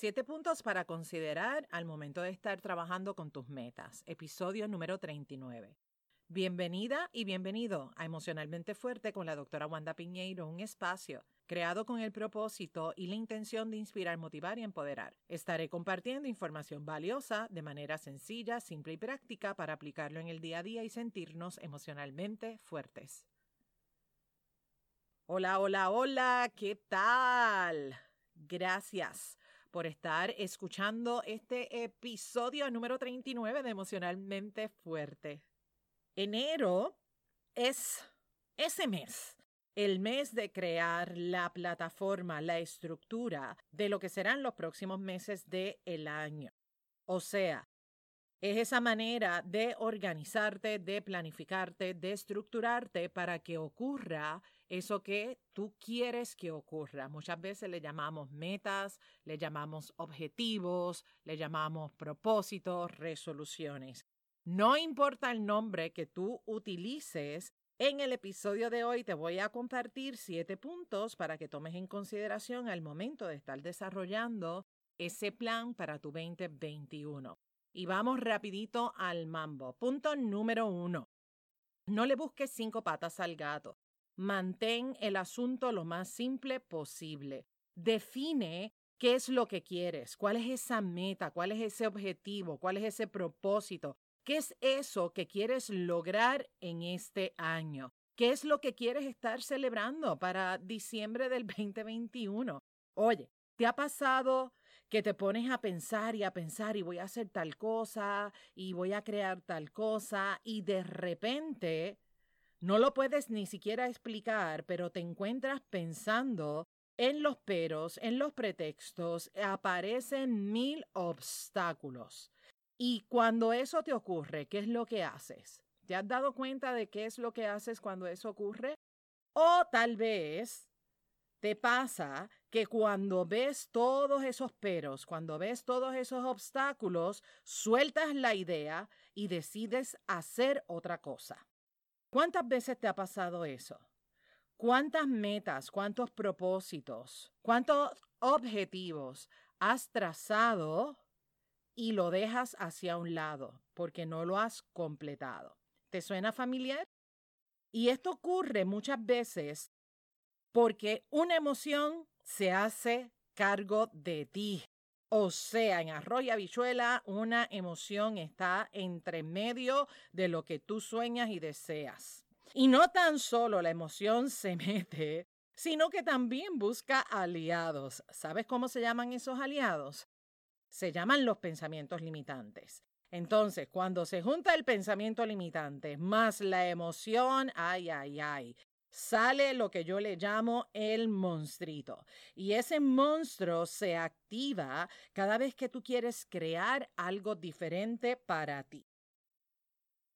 Siete puntos para considerar al momento de estar trabajando con tus metas. Episodio número 39. Bienvenida y bienvenido a Emocionalmente Fuerte con la doctora Wanda Piñeiro, un espacio creado con el propósito y la intención de inspirar, motivar y empoderar. Estaré compartiendo información valiosa de manera sencilla, simple y práctica para aplicarlo en el día a día y sentirnos emocionalmente fuertes. Hola, hola, hola, ¿qué tal? Gracias por estar escuchando este episodio número 39 de Emocionalmente Fuerte. Enero es ese mes, el mes de crear la plataforma, la estructura de lo que serán los próximos meses del el año. O sea, es esa manera de organizarte, de planificarte, de estructurarte para que ocurra eso que tú quieres que ocurra. Muchas veces le llamamos metas, le llamamos objetivos, le llamamos propósitos, resoluciones. No importa el nombre que tú utilices, en el episodio de hoy te voy a compartir siete puntos para que tomes en consideración al momento de estar desarrollando ese plan para tu 2021. Y vamos rapidito al mambo. Punto número uno. No le busques cinco patas al gato. Mantén el asunto lo más simple posible. Define qué es lo que quieres, cuál es esa meta, cuál es ese objetivo, cuál es ese propósito, qué es eso que quieres lograr en este año, qué es lo que quieres estar celebrando para diciembre del 2021. Oye, ¿te ha pasado que te pones a pensar y a pensar y voy a hacer tal cosa y voy a crear tal cosa y de repente no lo puedes ni siquiera explicar, pero te encuentras pensando en los peros, en los pretextos, aparecen mil obstáculos. Y cuando eso te ocurre, ¿qué es lo que haces? ¿Te has dado cuenta de qué es lo que haces cuando eso ocurre? O tal vez te pasa que cuando ves todos esos peros, cuando ves todos esos obstáculos, sueltas la idea y decides hacer otra cosa. ¿Cuántas veces te ha pasado eso? ¿Cuántas metas, cuántos propósitos, cuántos objetivos has trazado y lo dejas hacia un lado porque no lo has completado? ¿Te suena familiar? Y esto ocurre muchas veces porque una emoción se hace cargo de ti. O sea, en arroz y habichuela, una emoción está entre medio de lo que tú sueñas y deseas. Y no tan solo la emoción se mete, sino que también busca aliados. ¿Sabes cómo se llaman esos aliados? Se llaman los pensamientos limitantes. Entonces, cuando se junta el pensamiento limitante más la emoción, ay, ay, ay, sale lo que yo le llamo el monstruito. Y ese monstruo se activa cada vez que tú quieres crear algo diferente para ti.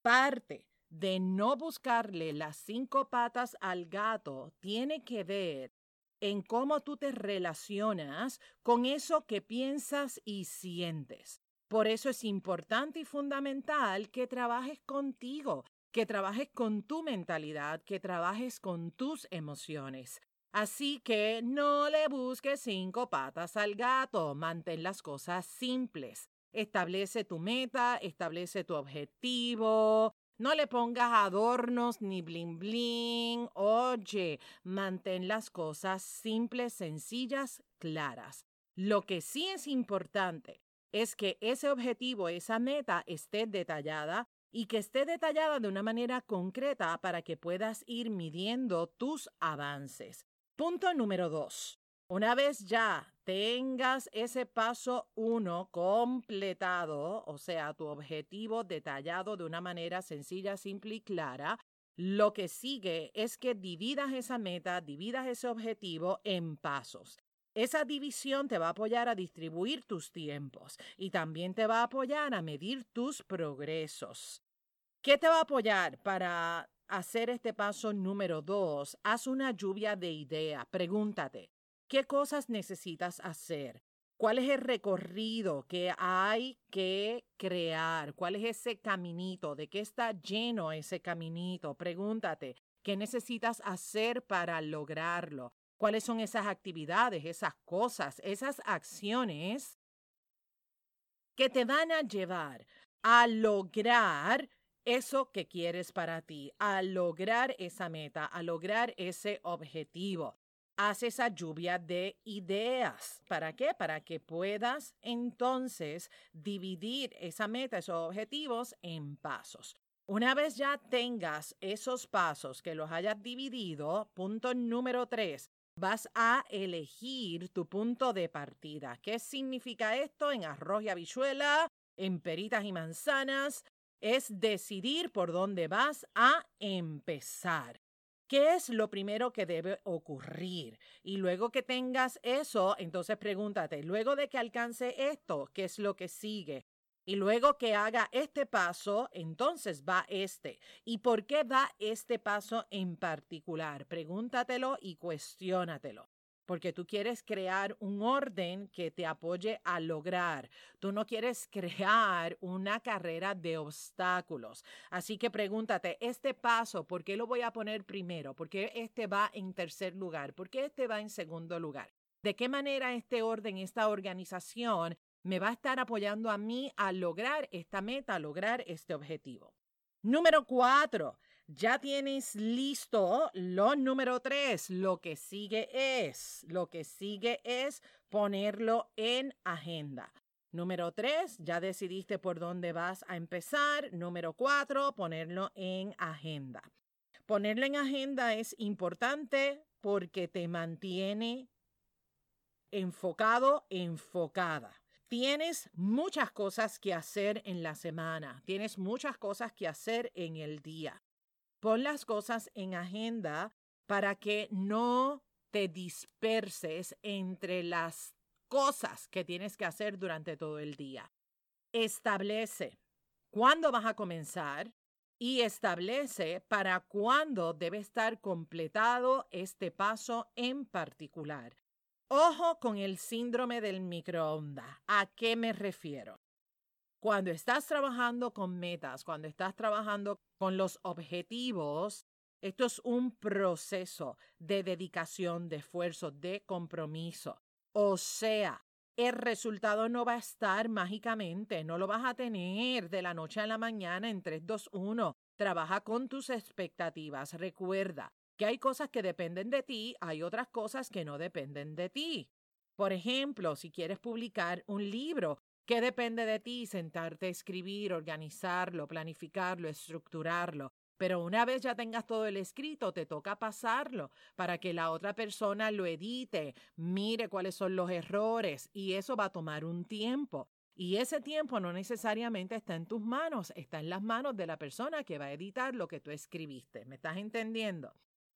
Parte de no buscarle las cinco patas al gato tiene que ver en cómo tú te relacionas con eso que piensas y sientes. Por eso es importante y fundamental que trabajes contigo, que trabajes con tu mentalidad, que trabajes con tus emociones. Así que no le busques cinco patas al gato, mantén las cosas simples. Establece tu meta, establece tu objetivo, no le pongas adornos ni bling bling. Oye, mantén las cosas simples, sencillas, claras. Lo que sí es importante es que ese objetivo, esa meta esté detallada y que esté detallada de una manera concreta para que puedas ir midiendo tus avances. Punto número dos. Una vez ya tengas ese paso uno completado, o sea, tu objetivo detallado de una manera sencilla, simple y clara, lo que sigue es que dividas esa meta, dividas ese objetivo en pasos. Esa división te va a apoyar a distribuir tus tiempos y también te va a apoyar a medir tus progresos. ¿Qué te va a apoyar para hacer este paso número dos? Haz una lluvia de ideas. Pregúntate, ¿qué cosas necesitas hacer? ¿Cuál es el recorrido que hay que crear? ¿Cuál es ese caminito? ¿De qué está lleno ese caminito? Pregúntate, ¿qué necesitas hacer para lograrlo? ¿Cuáles son esas actividades, esas cosas, esas acciones que te van a llevar a lograr eso que quieres para ti, a lograr esa meta, a lograr ese objetivo. Haz esa lluvia de ideas. ¿Para qué? Para que puedas entonces dividir esa meta, esos objetivos en pasos. Una vez ya tengas esos pasos que los hayas dividido, punto número tres, vas a elegir tu punto de partida. ¿Qué significa esto en arroz y habichuela, en peritas y manzanas? Es decidir por dónde vas a empezar. ¿Qué es lo primero que debe ocurrir? Y luego que tengas eso, entonces pregúntate, luego de que alcance esto, ¿qué es lo que sigue? Y luego que haga este paso, entonces va este. ¿Y por qué va este paso en particular? Pregúntatelo y cuestiónatelo. Porque tú quieres crear un orden que te apoye a lograr. Tú no quieres crear una carrera de obstáculos. Así que pregúntate, este paso, ¿por qué lo voy a poner primero? ¿Por qué este va en tercer lugar? ¿Por qué este va en segundo lugar? ¿De qué manera este orden, esta organización me va a estar apoyando a mí a lograr esta meta, a lograr este objetivo. Número cuatro, ya tienes listo lo número tres. Lo que sigue es, lo que sigue es ponerlo en agenda. Número tres, ya decidiste por dónde vas a empezar. Número cuatro, ponerlo en agenda. Ponerlo en agenda es importante porque te mantiene enfocado, enfocada. Tienes muchas cosas que hacer en la semana, tienes muchas cosas que hacer en el día. Pon las cosas en agenda para que no te disperses entre las cosas que tienes que hacer durante todo el día. Establece cuándo vas a comenzar y establece para cuándo debe estar completado este paso en particular. Ojo con el síndrome del microondas. ¿A qué me refiero? Cuando estás trabajando con metas, cuando estás trabajando con los objetivos, esto es un proceso de dedicación, de esfuerzo, de compromiso. O sea, el resultado no va a estar mágicamente, no lo vas a tener de la noche a la mañana en 3, 2, 1. Trabaja con tus expectativas. Recuerda, que hay cosas que dependen de ti, hay otras cosas que no dependen de ti. Por ejemplo, si quieres publicar un libro, ¿qué depende de ti? Sentarte a escribir, organizarlo, planificarlo, estructurarlo. Pero una vez ya tengas todo el escrito, te toca pasarlo para que la otra persona lo edite, mire cuáles son los errores y eso va a tomar un tiempo. Y ese tiempo no necesariamente está en tus manos, está en las manos de la persona que va a editar lo que tú escribiste. ¿Me estás entendiendo?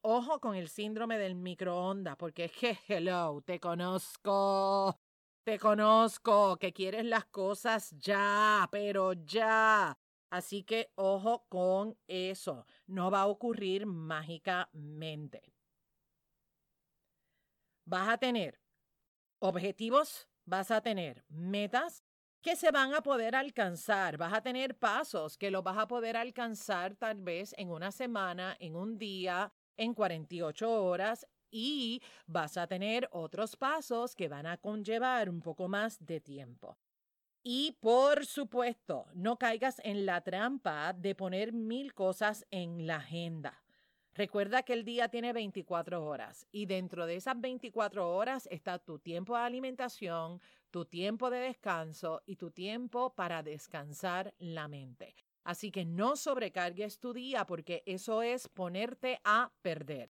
Ojo con el síndrome del microondas, porque es que, hello, te conozco, te conozco, que quieres las cosas ya, pero ya. Así que ojo con eso, no va a ocurrir mágicamente. Vas a tener objetivos, vas a tener metas que se van a poder alcanzar, vas a tener pasos que los vas a poder alcanzar tal vez en una semana, en un día, en 48 horas y vas a tener otros pasos que van a conllevar un poco más de tiempo. Y por supuesto, no caigas en la trampa de poner mil cosas en la agenda. Recuerda que el día tiene 24 horas y dentro de esas 24 horas está tu tiempo de alimentación, tu tiempo de descanso y tu tiempo para descansar la mente. Así que no sobrecargues tu día porque eso es ponerte a perder.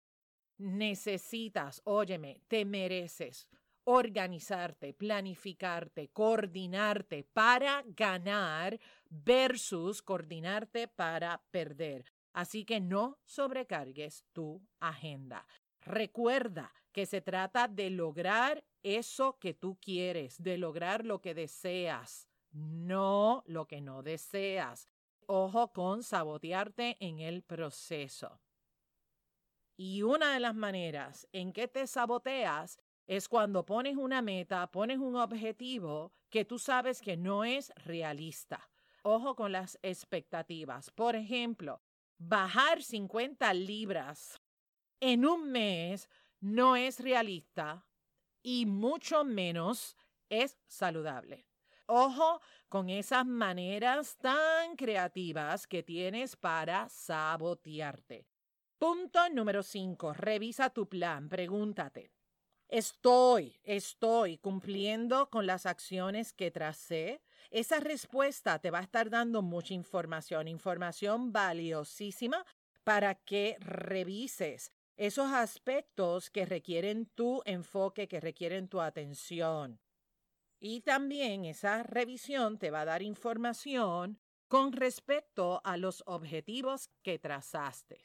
Necesitas, óyeme, te mereces organizarte, planificarte, coordinarte para ganar versus coordinarte para perder. Así que no sobrecargues tu agenda. Recuerda que se trata de lograr eso que tú quieres, de lograr lo que deseas, no lo que no deseas ojo con sabotearte en el proceso. Y una de las maneras en que te saboteas es cuando pones una meta, pones un objetivo que tú sabes que no es realista. Ojo con las expectativas. Por ejemplo, bajar 50 libras en un mes no es realista y mucho menos es saludable. Ojo con esas maneras tan creativas que tienes para sabotearte. Punto número 5. Revisa tu plan. Pregúntate. ¿Estoy, estoy cumpliendo con las acciones que tracé? Esa respuesta te va a estar dando mucha información, información valiosísima para que revises esos aspectos que requieren tu enfoque, que requieren tu atención. Y también esa revisión te va a dar información con respecto a los objetivos que trazaste.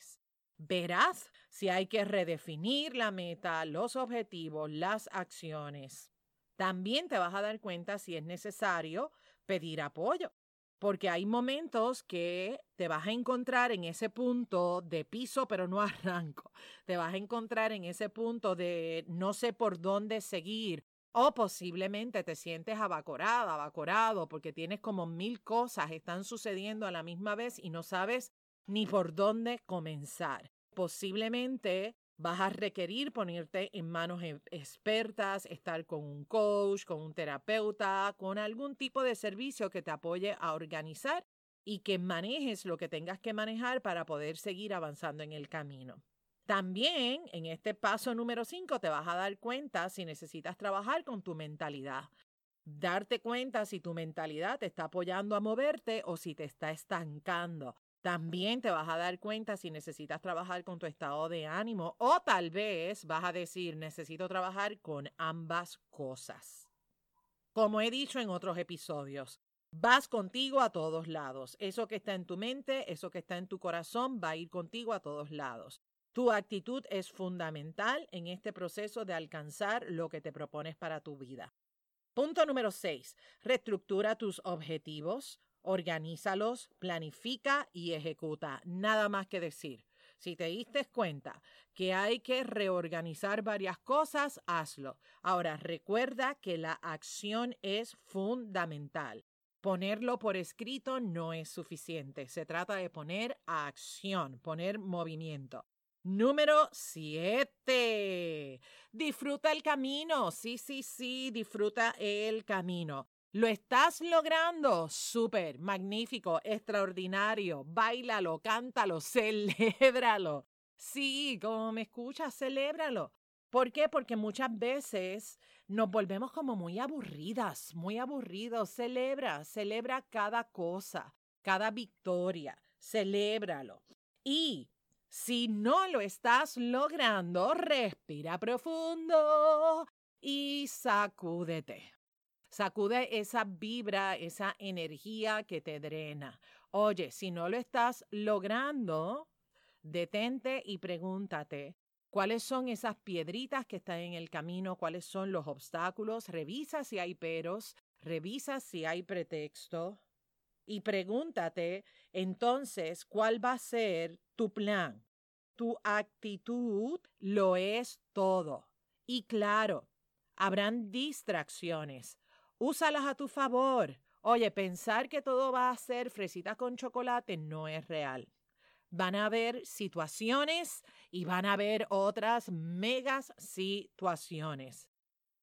Verás si hay que redefinir la meta, los objetivos, las acciones. También te vas a dar cuenta si es necesario pedir apoyo, porque hay momentos que te vas a encontrar en ese punto de piso, pero no arranco. Te vas a encontrar en ese punto de no sé por dónde seguir o posiblemente te sientes abacorada, abacorado, porque tienes como mil cosas están sucediendo a la misma vez y no sabes ni por dónde comenzar. Posiblemente vas a requerir ponerte en manos e, expertas, estar con un coach, con un terapeuta, con algún tipo de servicio que te apoye a organizar y que manejes lo que tengas que manejar para poder seguir avanzando en el camino. También en este paso número 5 te vas a dar cuenta si necesitas trabajar con tu mentalidad. Darte cuenta si tu mentalidad te está apoyando a moverte o si te está estancando. También te vas a dar cuenta si necesitas trabajar con tu estado de ánimo o tal vez vas a decir necesito trabajar con ambas cosas. Como he dicho en otros episodios, vas contigo a todos lados. Eso que está en tu mente, eso que está en tu corazón va a ir contigo a todos lados. Tu actitud es fundamental en este proceso de alcanzar lo que te propones para tu vida. Punto número 6. Reestructura tus objetivos, organízalos, planifica y ejecuta. Nada más que decir. Si te diste cuenta que hay que reorganizar varias cosas, hazlo. Ahora, recuerda que la acción es fundamental. Ponerlo por escrito no es suficiente. Se trata de poner acción, poner movimiento. Número 7. Disfruta el camino. Sí, sí, sí, disfruta el camino. Lo estás logrando. Súper, magnífico, extraordinario. Báilalo, cántalo, celébralo. Sí, como me escuchas, celébralo. ¿Por qué? Porque muchas veces nos volvemos como muy aburridas, muy aburridos. Celebra, celebra cada cosa, cada victoria. Celébralo. Y si no lo estás logrando, respira profundo y sacúdete. Sacude esa vibra, esa energía que te drena. Oye, si no lo estás logrando, detente y pregúntate, ¿cuáles son esas piedritas que están en el camino? ¿Cuáles son los obstáculos? Revisa si hay peros, revisa si hay pretexto y pregúntate entonces cuál va a ser tu plan. Tu actitud lo es todo. Y claro, habrán distracciones. Úsalas a tu favor. Oye, pensar que todo va a ser fresita con chocolate no es real. Van a haber situaciones y van a haber otras megas situaciones.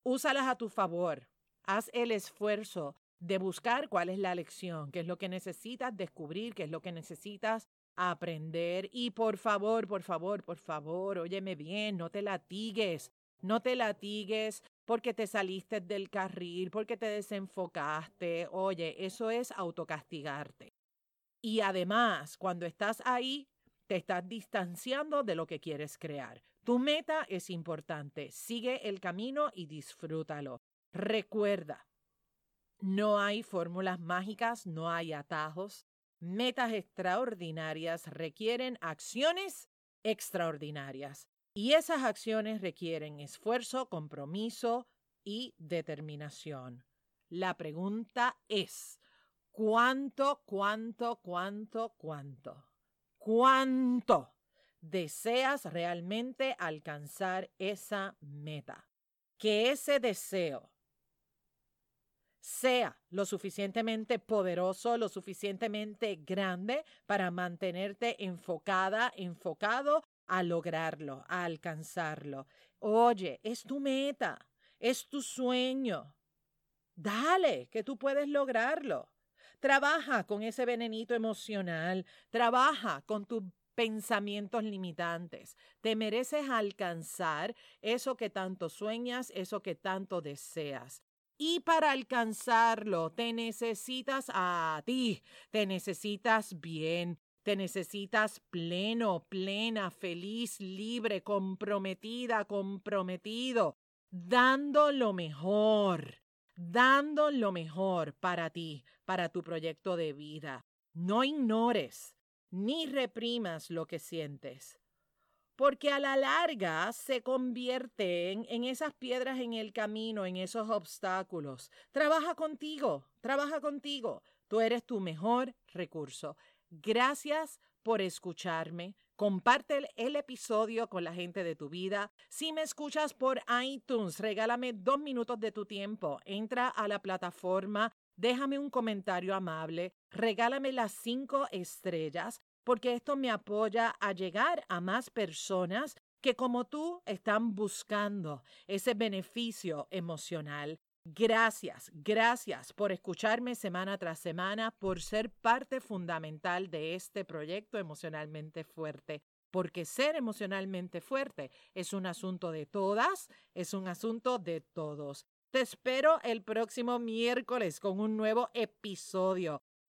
Úsalas a tu favor. Haz el esfuerzo de buscar cuál es la lección, qué es lo que necesitas descubrir, qué es lo que necesitas aprender. Y por favor, por favor, por favor, óyeme bien, no te latigues, no te latigues porque te saliste del carril, porque te desenfocaste. Oye, eso es autocastigarte. Y además, cuando estás ahí, te estás distanciando de lo que quieres crear. Tu meta es importante. Sigue el camino y disfrútalo. Recuerda, no hay fórmulas mágicas, no hay atajos. Metas extraordinarias requieren acciones extraordinarias. Y esas acciones requieren esfuerzo, compromiso y determinación. La pregunta es, ¿cuánto, cuánto, cuánto, cuánto? ¿Cuánto deseas realmente alcanzar esa meta? Que ese deseo sea lo suficientemente poderoso, lo suficientemente grande para mantenerte enfocada, enfocado a lograrlo, a alcanzarlo. Oye, es tu meta, es tu sueño. Dale, que tú puedes lograrlo. Trabaja con ese venenito emocional, trabaja con tus pensamientos limitantes. Te mereces alcanzar eso que tanto sueñas, eso que tanto deseas. Y para alcanzarlo, te necesitas a ti, te necesitas bien, te necesitas pleno, plena, feliz, libre, comprometida, comprometido, dando lo mejor, dando lo mejor para ti, para tu proyecto de vida. No ignores ni reprimas lo que sientes, porque a la larga se convierten en esas piedras en el camino, en esos obstáculos. Trabaja contigo, trabaja contigo. Tú eres tu mejor recurso. Gracias por escucharme. Comparte el, episodio con la gente de tu vida. Si me escuchas por iTunes, regálame dos minutos de tu tiempo. Entra a la plataforma, déjame un comentario amable, regálame las cinco estrellas, porque esto me apoya a llegar a más personas que como tú están buscando ese beneficio emocional Gracias, gracias por escucharme semana tras semana, por ser parte fundamental de este proyecto emocionalmente fuerte, porque ser emocionalmente fuerte es un asunto de todas, es un asunto de todos. Te espero el próximo miércoles con un nuevo episodio.